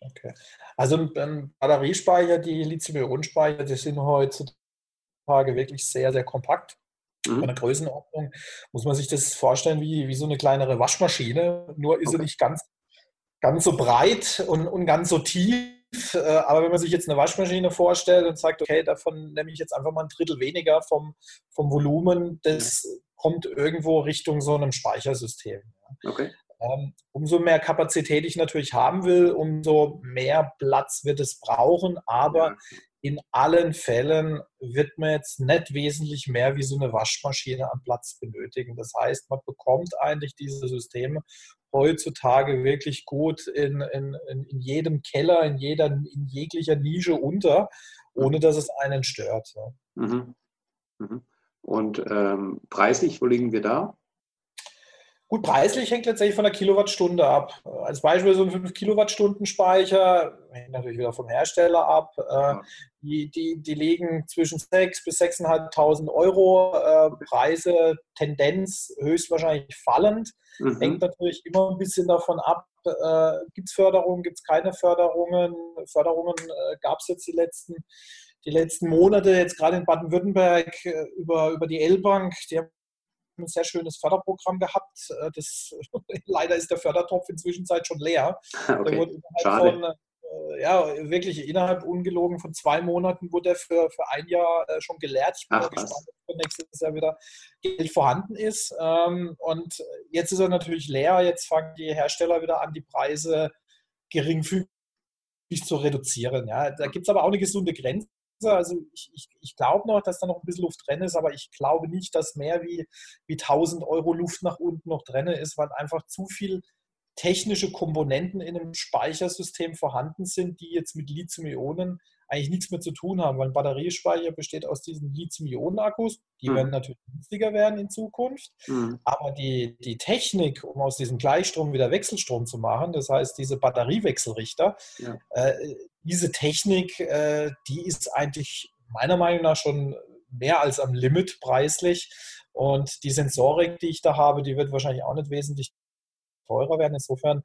Okay. Also ein Batteriespeicher, die Lithium-Ionen-Speicher, die sind heutzutage wirklich sehr, sehr kompakt. Mhm. Von der Größenordnung muss man sich das vorstellen wie, wie so eine kleinere Waschmaschine, nur ist okay. sie nicht ganz, ganz so breit und, und ganz so tief. äh, aber wenn man sich jetzt eine Waschmaschine vorstellt und sagt, okay, davon nehme ich jetzt einfach mal ein Drittel weniger vom, vom Volumen, das kommt irgendwo Richtung so einem Speichersystem. Okay. Ähm, umso mehr Kapazität ich natürlich haben will, umso mehr Platz wird es brauchen. Aber in allen Fällen wird man jetzt nicht wesentlich mehr wie so eine Waschmaschine an Platz benötigen. Das heißt, man bekommt eigentlich diese Systeme heutzutage wirklich gut in, in, in jedem Keller, in, jeder, in jeglicher Nische unter, ohne dass es einen stört. Mhm. Mhm. Und ähm, preislich, wo liegen wir da? Gut, preislich hängt letztendlich von der Kilowattstunde ab. Als Beispiel so ein 5 Kilowattstunden Speicher, hängt natürlich wieder vom Hersteller ab. Äh, die, die, die liegen zwischen 6.000 bis 6.500 Euro. Äh, Preise, Tendenz höchstwahrscheinlich fallend. Mhm. Hängt natürlich immer ein bisschen davon ab, äh, gibt es Förderungen, gibt es keine Förderungen. Förderungen gab es jetzt die letzten, die letzten Monate, jetzt gerade in Baden-Württemberg über, über die L-Bank. Die haben ein sehr schönes Förderprogramm gehabt. Äh, das, leider ist der Fördertopf inzwischen schon leer. Okay. Schade. Von, äh, ja, wirklich innerhalb ungelogen von zwei Monaten wurde er für, für ein Jahr äh, schon geleert. Ich bin Ach, gespannt, ob nächstes Jahr wieder Geld vorhanden ist. Ähm, und jetzt ist er natürlich leer. Jetzt fangen die Hersteller wieder an, die Preise geringfügig zu reduzieren. Ja, da gibt es aber auch eine gesunde Grenze. Also ich, ich, ich glaube noch, dass da noch ein bisschen Luft drin ist, aber ich glaube nicht, dass mehr wie, wie 1000 Euro Luft nach unten noch drin ist, weil einfach zu viel technische Komponenten in einem Speichersystem vorhanden sind, die jetzt mit Lithium-Ionen eigentlich nichts mehr zu tun haben, weil ein Batteriespeicher besteht aus diesen Lithium-Ionen-Akkus. Die mhm. werden natürlich günstiger werden in Zukunft. Mhm. Aber die, die Technik, um aus diesem Gleichstrom wieder Wechselstrom zu machen, das heißt diese Batteriewechselrichter, ja. äh, diese Technik, äh, die ist eigentlich meiner Meinung nach schon mehr als am Limit preislich. Und die Sensorik, die ich da habe, die wird wahrscheinlich auch nicht wesentlich teurer werden. Insofern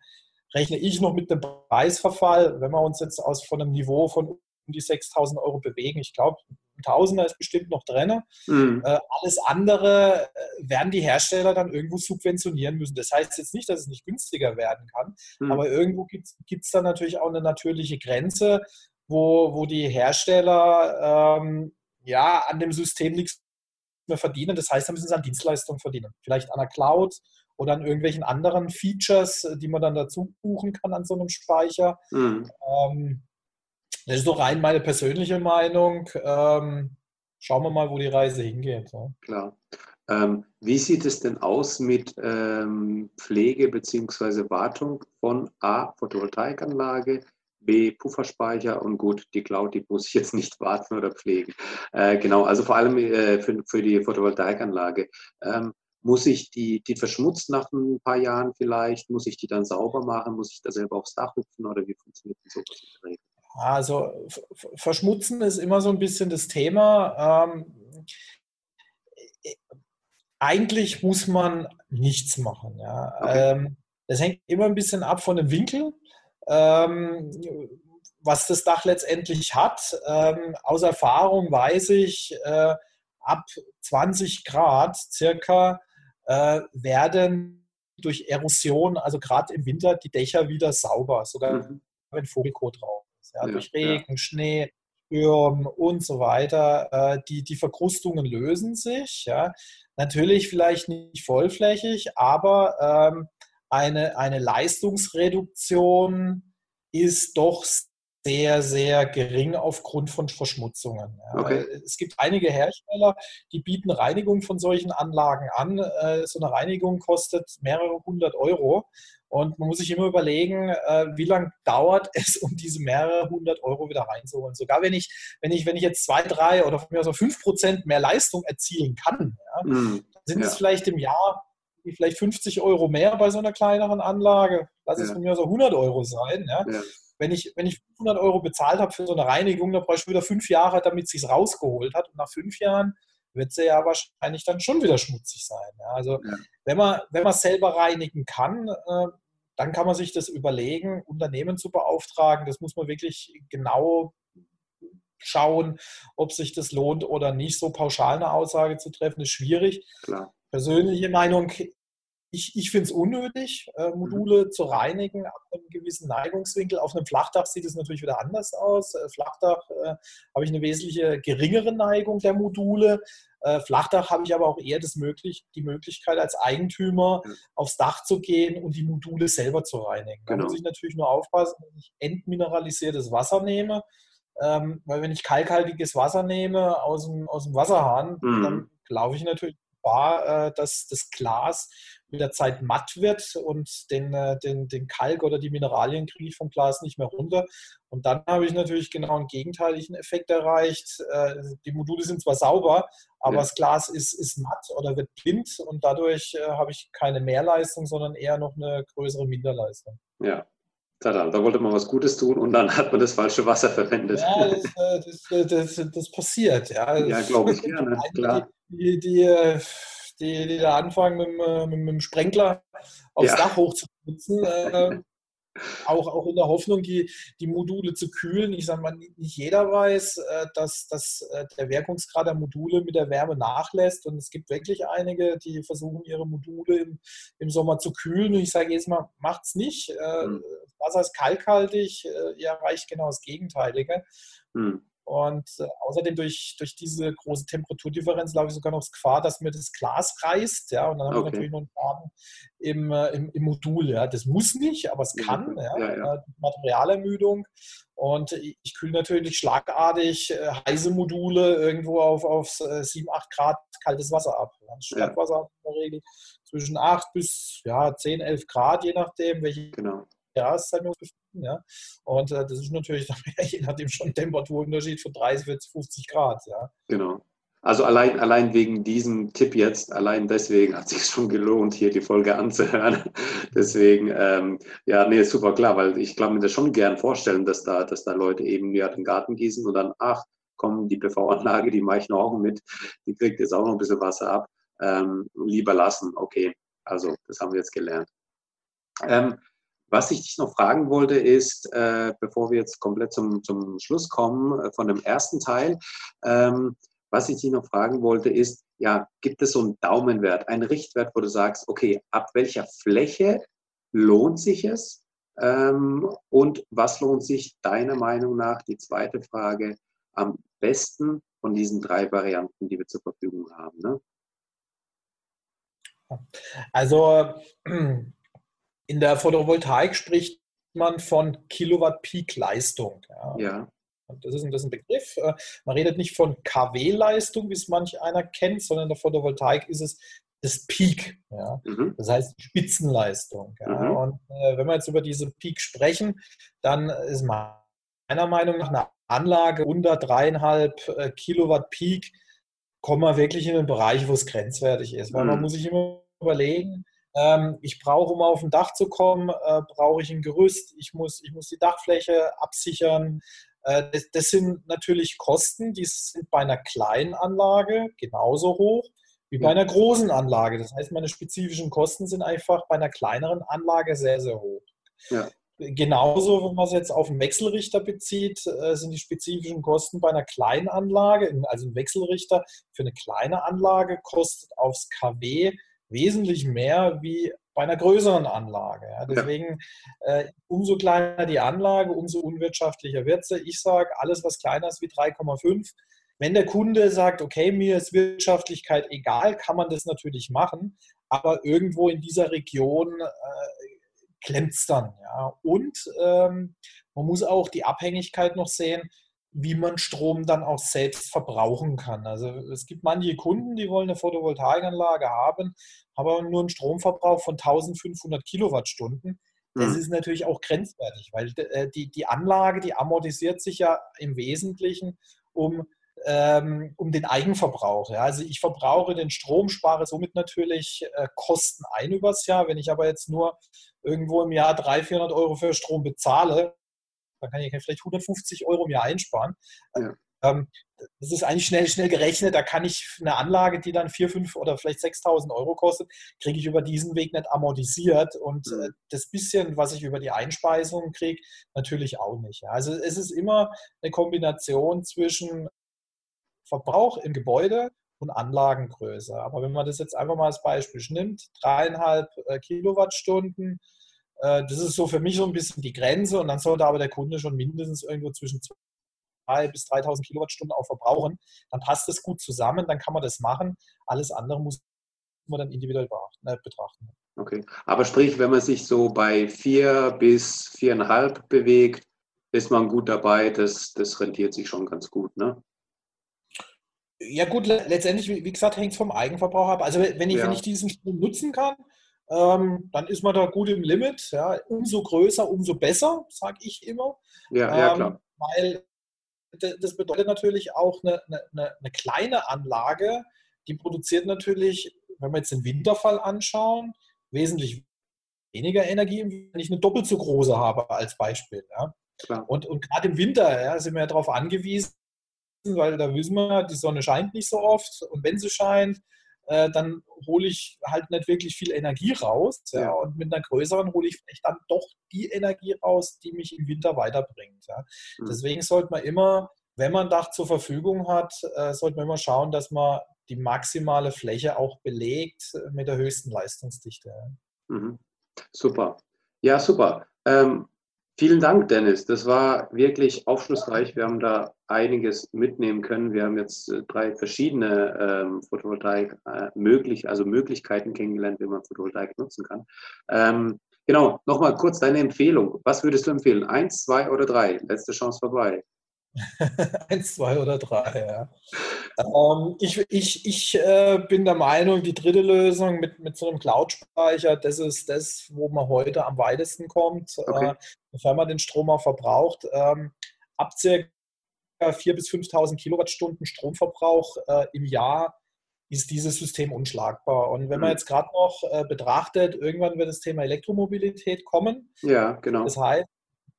rechne ich noch mit dem Preisverfall, wenn wir uns jetzt aus von einem Niveau von um die 6000 Euro bewegen. Ich glaube, Tausender ist bestimmt noch drin. Mhm. Äh, alles andere äh, werden die Hersteller dann irgendwo subventionieren müssen. Das heißt jetzt nicht, dass es nicht günstiger werden kann, mhm. aber irgendwo gibt es dann natürlich auch eine natürliche Grenze, wo, wo die Hersteller ähm, ja an dem System nichts mehr verdienen. Das heißt, da müssen sie an Dienstleistungen verdienen. Vielleicht an der Cloud oder an irgendwelchen anderen Features, die man dann dazu buchen kann an so einem Speicher. Mhm. Ähm, das ist doch rein meine persönliche Meinung. Ähm, schauen wir mal, wo die Reise hingeht. Ja. Klar. Ähm, wie sieht es denn aus mit ähm, Pflege bzw. Wartung von A, Photovoltaikanlage, B, Pufferspeicher und gut, die Cloud, die muss ich jetzt nicht warten oder pflegen. Äh, genau, also vor allem äh, für, für, die Photovoltaikanlage. Ähm, muss ich die, die verschmutzt nach ein paar Jahren vielleicht? Muss ich die dann sauber machen? Muss ich da selber aufs Dach hüpfen oder wie funktioniert denn sowas? Also Verschmutzen ist immer so ein bisschen das Thema. Ähm, eigentlich muss man nichts machen. Ja. Okay. Ähm, das hängt immer ein bisschen ab von dem Winkel, ähm, was das Dach letztendlich hat. Ähm, aus Erfahrung weiß ich, äh, ab 20 Grad circa äh, werden durch Erosion, also gerade im Winter, die Dächer wieder sauber, sogar mhm. wenn Vogelkot drauf ja, durch Regen, ja. Schnee, Sturm und so weiter. Äh, die, die Verkrustungen lösen sich. Ja. Natürlich vielleicht nicht vollflächig, aber ähm, eine, eine Leistungsreduktion ist doch sehr, sehr gering aufgrund von Verschmutzungen. Okay. Es gibt einige Hersteller, die bieten Reinigung von solchen Anlagen an. Äh, so eine Reinigung kostet mehrere hundert Euro. Und man muss sich immer überlegen, äh, wie lange dauert es, um diese mehrere hundert Euro wieder reinzuholen. Sogar wenn ich, wenn ich, wenn ich jetzt zwei, drei oder von mir aus so fünf Prozent mehr Leistung erzielen kann, ja, mm, sind ja. es vielleicht im Jahr vielleicht 50 Euro mehr bei so einer kleineren Anlage. Lass ja. es von mir so 100 Euro sein. Wenn ich, wenn ich 500 Euro bezahlt habe für so eine Reinigung, dann brauche ich wieder fünf Jahre, damit sie es rausgeholt hat. Und nach fünf Jahren wird sie ja wahrscheinlich dann schon wieder schmutzig sein. Also wenn man wenn man selber reinigen kann, äh, dann kann man sich das überlegen, Unternehmen zu beauftragen. Das muss man wirklich genau schauen, ob sich das lohnt oder nicht. So pauschal eine Aussage zu treffen, ist schwierig. Klar. Persönliche Meinung ich, ich finde es unnötig, äh, mhm. Module mhm. zu reinigen ab einem gewissen Neigungswinkel. Auf einem Flachdach sieht es natürlich wieder anders aus. Äh, Flachdach äh, habe ich eine wesentliche geringere Neigung der Module. Äh, Flachdach habe ich aber auch eher das möglich, die Möglichkeit, als Eigentümer mhm. aufs Dach zu gehen und die Module selber zu reinigen. Genau. Da muss ich natürlich nur aufpassen, dass ich entmineralisiertes Wasser nehme. Ähm, weil wenn ich kalkhaltiges Wasser nehme aus dem, aus dem Wasserhahn, mhm. dann laufe ich natürlich Gefahr, äh, dass das Glas mit der Zeit matt wird und den, äh, den, den Kalk oder die Mineralien kriege ich vom Glas nicht mehr runter. Und dann habe ich natürlich genau einen gegenteiligen Effekt erreicht. Äh, die Module sind zwar sauber, aber ja. das Glas ist, ist matt oder wird blind und dadurch habe ich keine Mehrleistung, sondern eher noch eine größere Minderleistung. Ja, Tada, da wollte man was Gutes tun und dann hat man das falsche Wasser verwendet. Ja, das, das, das, das passiert. Ja, ja glaube ich gerne, klar die, die, die, die da anfangen, mit, mit, mit dem Sprenkler aufs ja. Dach hochzuputzen. Äh, auch, auch in der Hoffnung, die, die Module zu kühlen. Ich sage mal, nicht jeder weiß, äh, dass, dass äh, der Wirkungsgrad der Module mit der Wärme nachlässt. Und es gibt wirklich einige, die versuchen, ihre Module im, im Sommer zu kühlen. Und ich sage jetzt mal, macht es nicht. Mhm. Wasser ist kalkhaltig, ihr erreicht genau das Gegenteilige. Mhm. Und äh, außerdem durch, durch diese große Temperaturdifferenz laufe ich sogar noch das Gefahr, dass mir das Glas reißt. Ja, und dann haben okay. wir natürlich noch einen Schaden im, äh, im, im, Modul. Ja. Das muss nicht, aber es kann. Ja, ja, ja. Äh, Materialermüdung. Und ich kühle natürlich schlagartig äh, heiße Module irgendwo auf, auf 7, 8 Grad kaltes Wasser ab. Das Stadtwasser in der Regel zwischen 8 bis ja, 10, 11 Grad, je nachdem, welche genau. Jahreszeit nur. Ja? Und äh, das ist natürlich je nachdem schon ein Temperaturunterschied von 30, 40, 50 Grad. Ja? Genau. Also allein, allein wegen diesem Tipp jetzt, allein deswegen hat es sich schon gelohnt, hier die Folge anzuhören. deswegen, ähm, ja, nee, super klar, weil ich kann mir das schon gern vorstellen, dass da, dass da Leute eben ja den Garten gießen und dann, ach, komm, die PV-Anlage, die mache ich noch auch mit, die kriegt jetzt auch noch ein bisschen Wasser ab. Ähm, lieber lassen, okay. Also, das haben wir jetzt gelernt. Ähm, was ich dich noch fragen wollte, ist, äh, bevor wir jetzt komplett zum, zum Schluss kommen äh, von dem ersten Teil, ähm, was ich dich noch fragen wollte, ist, ja, gibt es so einen Daumenwert, einen Richtwert, wo du sagst, okay, ab welcher Fläche lohnt sich es? Ähm, und was lohnt sich deiner Meinung nach, die zweite Frage, am besten von diesen drei Varianten, die wir zur Verfügung haben? Ne? Also in der Photovoltaik spricht man von Kilowatt Peak Leistung. Ja. ja. Das, ist, das ist ein Begriff. Äh, man redet nicht von KW-Leistung, wie es manch einer kennt, sondern in der Photovoltaik ist es das Peak. Ja. Mhm. Das heißt Spitzenleistung. Ja. Mhm. Und äh, wenn wir jetzt über diese Peak sprechen, dann ist meiner Meinung nach eine Anlage unter dreieinhalb äh, Kilowatt Peak, kommen wir wirklich in den Bereich, wo es grenzwertig ist. Weil mhm. man muss sich immer überlegen, ähm, ich brauche, um auf ein Dach zu kommen, äh, brauche ich ein Gerüst. Ich muss, ich muss die Dachfläche absichern. Äh, das, das, sind natürlich Kosten, die sind bei einer kleinen Anlage genauso hoch wie bei einer großen Anlage. Das heißt, meine spezifischen Kosten sind einfach bei einer kleineren Anlage sehr, sehr hoch. Ja. Genauso, wenn man es jetzt auf einen Wechselrichter bezieht, äh, sind die spezifischen Kosten bei einer kleinen Anlage, also ein Wechselrichter für eine kleine Anlage kostet aufs KW wesentlich mehr wie bei einer größeren Anlage. Ja, deswegen, äh, umso kleiner die Anlage, umso unwirtschaftlicher wird sie. Ich sage, alles, was kleiner ist wie 3,5, wenn der Kunde sagt, okay, mir ist Wirtschaftlichkeit egal, kann man das natürlich machen, aber irgendwo in dieser Region äh, klemmt es dann. Ja. Und ähm, man muss auch die Abhängigkeit noch sehen, wie man Strom dann auch selbst verbrauchen kann. Also es gibt manche Kunden, die wollen eine Photovoltaikanlage haben, aber nur einen Stromverbrauch von 1500 Kilowattstunden. Das mhm. ist natürlich auch grenzwertig, weil äh, die, die Anlage, die amortisiert sich ja im Wesentlichen um, ähm, um den Eigenverbrauch. Ja. Also ich verbrauche den Strom, spare somit natürlich äh, Kosten ein übers Jahr. Wenn ich aber jetzt nur irgendwo im Jahr 300, 400 Euro für Strom bezahle, dann kann ich vielleicht 150 Euro im Jahr einsparen. Ja. Ähm, das ist eigentlich schnell, schnell gerechnet. Da kann ich eine Anlage, die dann 4, 5 oder vielleicht 6.000 Euro kostet, kriege ich über diesen Weg nicht amortisiert. Und äh, das bisschen, was ich über die Einspeisung kriege, natürlich auch nicht. Also es ist immer eine Kombination zwischen Verbrauch im Gebäude und Anlagengröße. Aber wenn man das jetzt einfach mal als Beispiel nimmt, dreieinhalb äh, Kilowattstunden, äh, das ist so für mich so ein bisschen die Grenze und dann sollte aber der Kunde schon mindestens irgendwo zwischen 2.000 bis 3.000 Kilowattstunden auch verbrauchen. Dann passt das gut zusammen, dann kann man das machen. Alles andere muss man dann individuell äh, betrachten. Okay, aber sprich, wenn man sich so bei vier bis viereinhalb bewegt, ist man gut dabei. Das, das rentiert sich schon ganz gut, ne? Ja gut, letztendlich, wie gesagt, hängt es vom Eigenverbrauch ab. Also wenn ich, ja. wenn ich diesen Strom nutzen kann, ähm, dann ist man da gut im Limit. Ja. Umso größer, umso besser, sage ich immer. Ja, ja klar. Ähm, weil das bedeutet natürlich auch eine, eine, eine, kleine Anlage, die produziert natürlich, wenn wir jetzt den Winterfall anschauen, wesentlich weniger Energie, wenn ich eine doppelt so große habe als Beispiel. Ja. Klar. Und, und gerade im Winter ja, sind wir ja darauf angewiesen, weil da wissen wir, die Sonne scheint nicht so oft und wenn sie scheint, äh, dann hole ich halt nicht wirklich viel Energie raus. Ja, ja. Und mit einer größeren hole ich vielleicht dann doch die Energie raus, die mich im Winter weiterbringt. Ja. Mhm. Deswegen sollte man immer, wenn man Dach zur Verfügung hat, äh, sollte man immer schauen, dass man die maximale Fläche auch belegt mit der höchsten Leistungsdichte. Mhm. Super. Ja, super. Ähm, Vielen Dank, Dennis. Das war wirklich aufschlussreich. Wir haben da einiges mitnehmen können. Wir haben jetzt äh, drei verschiedene ähm, Photovoltaik äh, möglich, also Möglichkeiten kennengelernt, wie man Photovoltaik nutzen kann. Ähm, genau, nochmal kurz deine Empfehlung. Was würdest du empfehlen? Eins, zwei oder drei? Letzte Chance vorbei. Eins, zwei oder drei, ja. Ähm, ich ich, ich äh, bin der Meinung, die dritte Lösung mit, mit so einem Cloud-Speicher, das ist das, wo man heute am weitesten kommt, okay. äh, sofern man den Strom auch verbraucht. Ähm, ab circa 4.000 bis 5.000 Kilowattstunden Stromverbrauch äh, im Jahr ist dieses System unschlagbar. Und wenn man mhm. jetzt gerade noch äh, betrachtet, irgendwann wird das Thema Elektromobilität kommen. Ja, genau. Das heißt,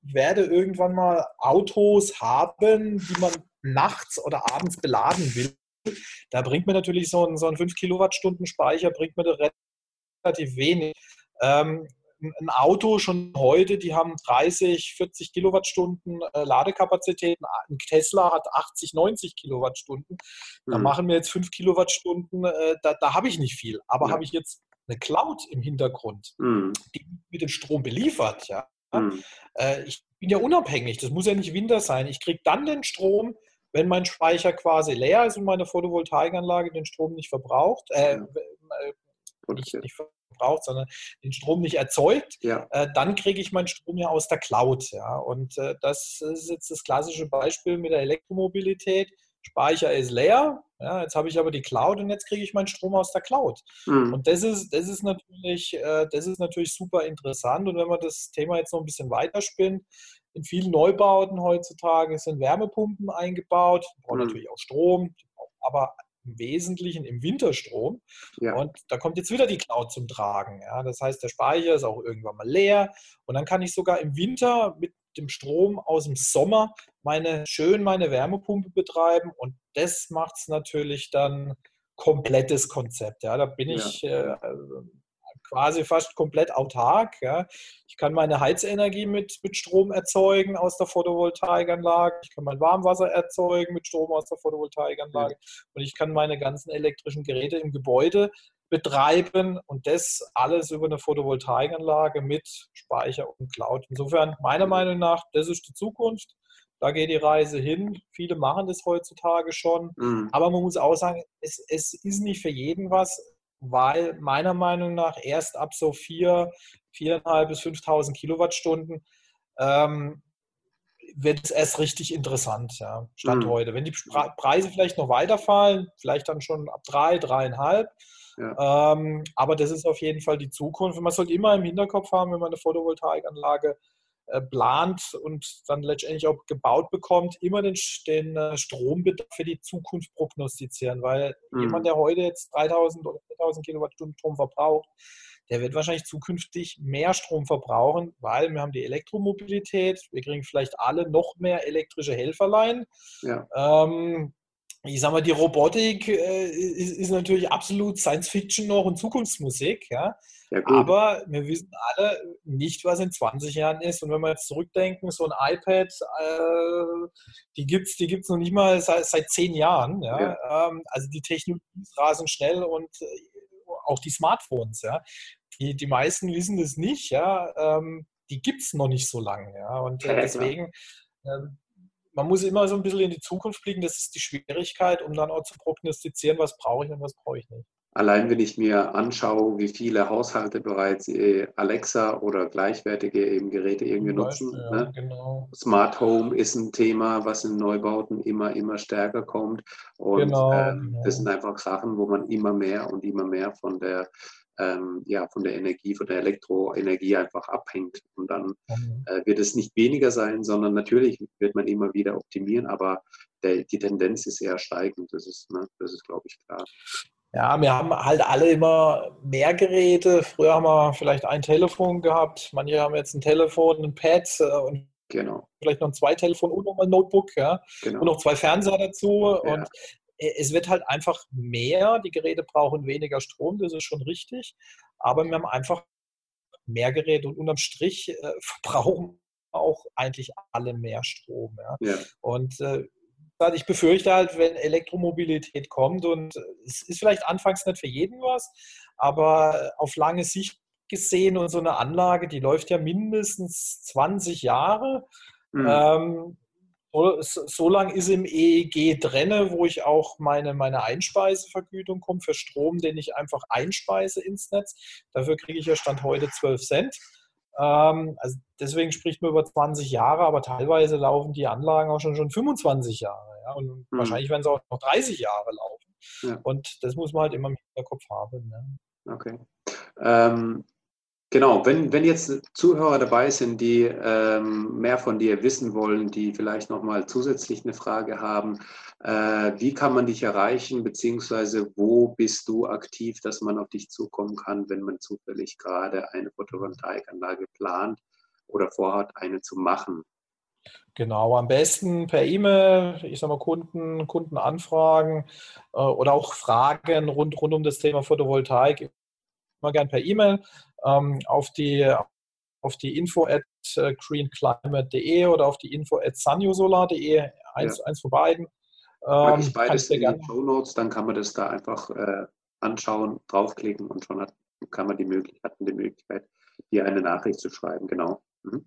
werde irgendwann mal Autos haben, die man nachts oder abends beladen will. Da bringt mir natürlich so ein, so ein 5 Kilowattstunden Speicher, bringt mir relativ wenig. Ähm, ein Auto schon heute, die haben 30, 40 Kilowattstunden äh, Ladekapazitäten. Ein Tesla hat 80, 90 Kilowattstunden. Da mhm. machen wir jetzt 5 Kilowattstunden, äh, da, da habe ich nicht viel. Aber ja. habe ich jetzt eine Cloud im Hintergrund, mhm. die mit dem Strom beliefert, ja, Mhm. Äh, ich bin ja unabhängig, das muss ja nicht Winter sein. Ich kriege dann den Strom, wenn mein Speicher quasi leer ist und meine Photovoltaikanlage den Strom nicht verbraucht, äh, nicht, nicht, verbraucht, sondern den Strom nicht erzeugt, ja. äh, dann kriege ich meinen Strom ja aus der Cloud. Ja. Und äh, das ist jetzt das klassische Beispiel mit der Elektromobilität. Speicher ist leer, ja, jetzt habe ich aber die Cloud und jetzt kriege ich meinen Strom aus der Cloud. Mhm. Und das ist, das, ist natürlich, äh, das ist natürlich super interessant. Und wenn man das Thema jetzt noch ein bisschen weiterspinnt, in vielen Neubauten heutzutage sind Wärmepumpen eingebaut, brauchen mhm. natürlich auch Strom, aber im Wesentlichen im Winterstrom. Ja. Und da kommt jetzt wieder die Cloud zum Tragen. Ja. Das heißt, der Speicher ist auch irgendwann mal leer. Und dann kann ich sogar im Winter mit dem Strom aus dem Sommer meine schön meine Wärmepumpe betreiben und das macht es natürlich dann komplettes Konzept. Ja, da bin ich ja. äh, quasi fast komplett autark. Ja. Ich kann meine Heizenergie mit, mit Strom erzeugen aus der Photovoltaikanlage. Ich kann mein Warmwasser erzeugen mit Strom aus der Photovoltaikanlage. Und ich kann meine ganzen elektrischen Geräte im Gebäude betreiben und das alles über eine Photovoltaikanlage mit Speicher und Cloud. Insofern, meiner Meinung nach, das ist die Zukunft. Da geht die Reise hin. Viele machen das heutzutage schon. Mhm. Aber man muss auch sagen, es, es ist nicht für jeden was, weil meiner Meinung nach erst ab so 4, 4.500 bis 5.000 Kilowattstunden ähm, wird es erst richtig interessant, ja, Stand mhm. heute. Wenn die Preise vielleicht noch weiterfallen, vielleicht dann schon ab 3, 3,5, ja. Ähm, aber das ist auf jeden Fall die Zukunft. Man sollte immer im Hinterkopf haben, wenn man eine Photovoltaikanlage plant und dann letztendlich auch gebaut bekommt, immer den, den äh, Strombedarf für die Zukunft prognostizieren, weil mhm. jemand, der heute jetzt 3000 oder 4000 Kilowattstunden Strom verbraucht, der wird wahrscheinlich zukünftig mehr Strom verbrauchen, weil wir haben die Elektromobilität, wir kriegen vielleicht alle noch mehr elektrische Helferlein. Ja. Ähm, ich sag mal, die Robotik äh, ist, ist, natürlich absolut Science Fiction noch und Zukunftsmusik, ja. ja Aber wir wissen alle nicht, was in 20 Jahren ist. Und wenn wir jetzt zurückdenken, so ein iPad, äh, die gibt es die gibt's noch nicht mal seit, seit zehn Jahren. Ja? ja. Ähm, also die Technologie ist rasend schnell und äh, auch die Smartphones, ja. Die, die meisten wissen das nicht, ja. Ähm, die gibt es noch nicht so lange, ja. Und äh, deswegen. Ähm, man muss immer so ein bisschen in die Zukunft blicken. Das ist die Schwierigkeit, um dann auch zu prognostizieren, was brauche ich und was brauche ich nicht. Allein wenn ich mir anschaue, wie viele Haushalte bereits äh, Alexa oder gleichwertige eben Geräte irgendwie nutzen. Ja, ne? genau. Smart Home ist ein Thema, was in Neubauten immer, immer stärker kommt. Und genau, ähm, genau. das sind einfach Sachen, wo man immer mehr und immer mehr von der ähm, ja, von der Energie, von der Elektroenergie einfach abhängt. Und dann mhm. äh, wird es nicht weniger sein, sondern natürlich wird man immer wieder optimieren, aber der, die Tendenz ist eher steigend. Das ist, ne, das ist, glaube ich, klar. Ja, wir haben halt alle immer mehr Geräte. Früher haben wir vielleicht ein Telefon gehabt, manche haben jetzt ein Telefon, ein Pad äh, und genau. vielleicht noch zwei Telefon und noch ein Notebook, ja. Genau. Und noch zwei Fernseher dazu. Ja. Und es wird halt einfach mehr, die Geräte brauchen weniger Strom, das ist schon richtig, aber wir haben einfach mehr Geräte und unterm Strich äh, verbrauchen auch eigentlich alle mehr Strom. Ja. ja. Und äh, ich befürchte halt, wenn Elektromobilität kommt und es ist vielleicht anfangs nicht für jeden was, aber auf lange Sicht gesehen und so eine Anlage, die läuft ja mindestens 20 Jahre. Mhm. Ähm, so, so lang ist im EEG drin, wo ich auch meine, meine Einspeisevergütung komme für Strom, den ich einfach einspeise ins Netz. Dafür kriege ich ja Stand heute 12 Cent. Ähm, also deswegen spricht man über 20 Jahre, aber teilweise laufen die Anlagen auch schon, schon 25 Jahre. Ja? Und mhm. wahrscheinlich werden sie auch noch 30 Jahre laufen. Ja. Und das muss man halt immer im Hinterkopf haben. Ne? Okay. Ähm, Genau, wenn, wenn jetzt Zuhörer dabei sind, die ähm, mehr von dir wissen wollen, die vielleicht nochmal zusätzlich eine Frage haben, äh, wie kann man dich erreichen, beziehungsweise wo bist du aktiv, dass man auf dich zukommen kann, wenn man zufällig gerade eine Photovoltaikanlage plant oder vorhat, eine zu machen? Genau, am besten per E-Mail, ich sage mal Kunden, Kundenanfragen äh, oder auch Fragen rund, rund um das Thema Photovoltaik immer gern per E-Mail ähm, auf die auf die info at äh, greenclimate.de oder auf die info at sunyosolar.de, eins, ja. eins von beiden. Ähm, ich beides in die Show Notes, dann kann man das da einfach äh, anschauen, draufklicken und schon hat, kann man die Möglichkeit, die Möglichkeit, dir eine Nachricht zu schreiben, genau. Mhm.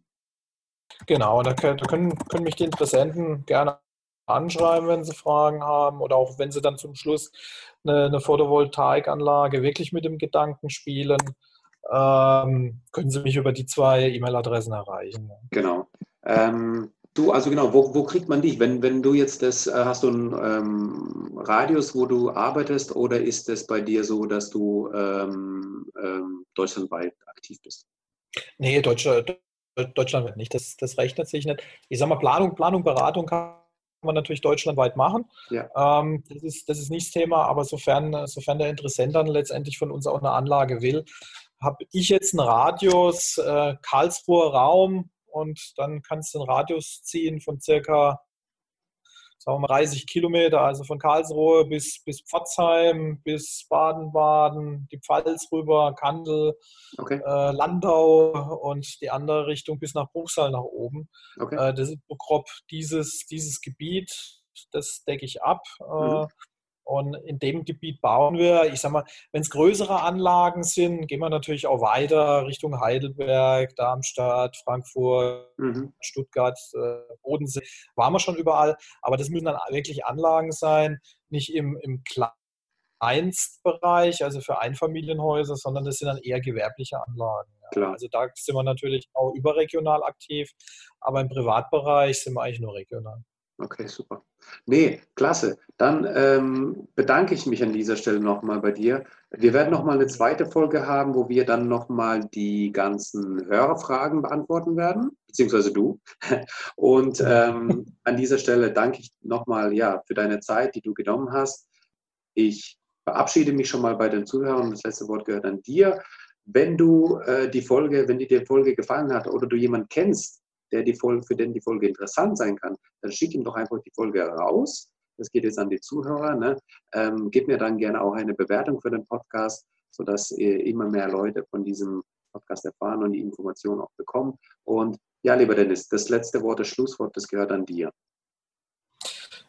Genau, da können, können, können mich die Interessenten gerne anschreiben, wenn sie Fragen haben oder auch wenn sie dann zum Schluss eine, eine Photovoltaikanlage wirklich mit dem Gedanken spielen ähm, können Sie mich über die zwei E-Mail-Adressen erreichen. Genau. Ähm, du, also genau, wo, wo, kriegt man dich? Wenn, wenn du jetzt das, äh, hast du einen ähm, Radius, wo du arbeitest, oder ist es bei dir so, dass du ähm, ähm, deutschlandweit aktiv bist? Nee, Deutschland, Deutschland nicht. Das, das rechnet sich nicht. Ich sage mal, Planung, Planung, Beratung kann man natürlich deutschlandweit machen. Ja. Ähm, das, ist, das ist nicht das Thema, aber sofern, sofern der Interessent dann letztendlich von uns auch eine Anlage will, habe ich jetzt einen Radius äh, Karlsruher Raum und dann kannst du einen Radius ziehen von circa sagen wir mal 30 Kilometer, also von Karlsruhe bis, bis Pforzheim, bis Baden-Baden, die Pfalz rüber, Kandel, okay. äh, Landau und die andere Richtung bis nach Bruchsal nach oben. Okay. Äh, das ist grob dieses, dieses Gebiet, das decke ich ab. Äh, mhm. Und in dem Gebiet bauen wir, ich sag mal, wenn es größere Anlagen sind, gehen wir natürlich auch weiter Richtung Heidelberg, Darmstadt, Frankfurt, mhm. Stuttgart, äh, Bodensee. Waren wir schon überall, aber das müssen dann wirklich Anlagen sein, nicht im, im Kleinstbereich, also für Einfamilienhäuser, sondern das sind dann eher gewerbliche Anlagen. Ja. Also da sind wir natürlich auch überregional aktiv, aber im Privatbereich sind wir eigentlich nur regional. Okay, super. Nee, klasse. Dann ähm, bedanke ich mich an dieser Stelle nochmal bei dir. Wir werden nochmal eine zweite Folge haben, wo wir dann nochmal die ganzen Hörerfragen beantworten werden, beziehungsweise du. Und ähm, an dieser Stelle danke ich nochmal ja, für deine Zeit, die du genommen hast. Ich verabschiede mich schon mal bei den Zuhörern. Das letzte Wort gehört an dir. Wenn du äh, die Folge, wenn dir die Folge gefallen hat oder du jemanden kennst, der die Folge, für den die Folge interessant sein kann, dann schick ihm doch einfach die Folge raus. das geht jetzt an die Zuhörer, ne? ähm, gebt mir dann gerne auch eine Bewertung für den Podcast, sodass immer mehr Leute von diesem Podcast erfahren und die Informationen auch bekommen. Und ja, lieber Dennis, das letzte Wort, das Schlusswort, das gehört an dir.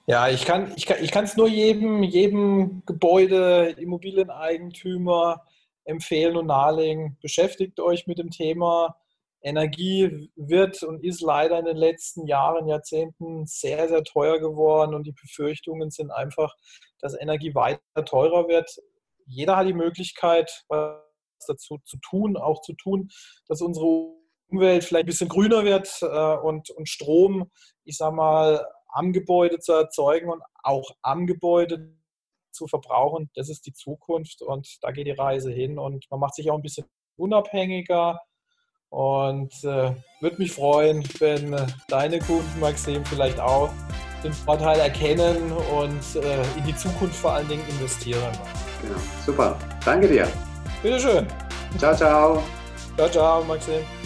Ja, ich kann es ich kann, ich nur jedem, jedem Gebäude, Immobilieneigentümer empfehlen und nahelegen. Beschäftigt euch mit dem Thema. Energie wird und ist leider in den letzten Jahren, Jahrzehnten sehr, sehr teuer geworden und die Befürchtungen sind einfach, dass Energie weiter teurer wird. Jeder hat die Möglichkeit, was dazu zu tun, auch zu tun, dass unsere Umwelt vielleicht ein bisschen grüner wird äh, und, und Strom, ich sag mal, am Gebäude zu erzeugen und auch am Gebäude zu verbrauchen. Das ist die Zukunft und da geht die Reise hin und man macht sich auch ein bisschen unabhängiger und äh, würde mich freuen, wenn äh, deine Kunden, Maxim, vielleicht auch den Vorteil erkennen und äh, in die Zukunft vor allen Dingen investieren. Genau, super. Danke dir. Bitteschön. Ciao, ciao. Ciao, ciao, Maxim.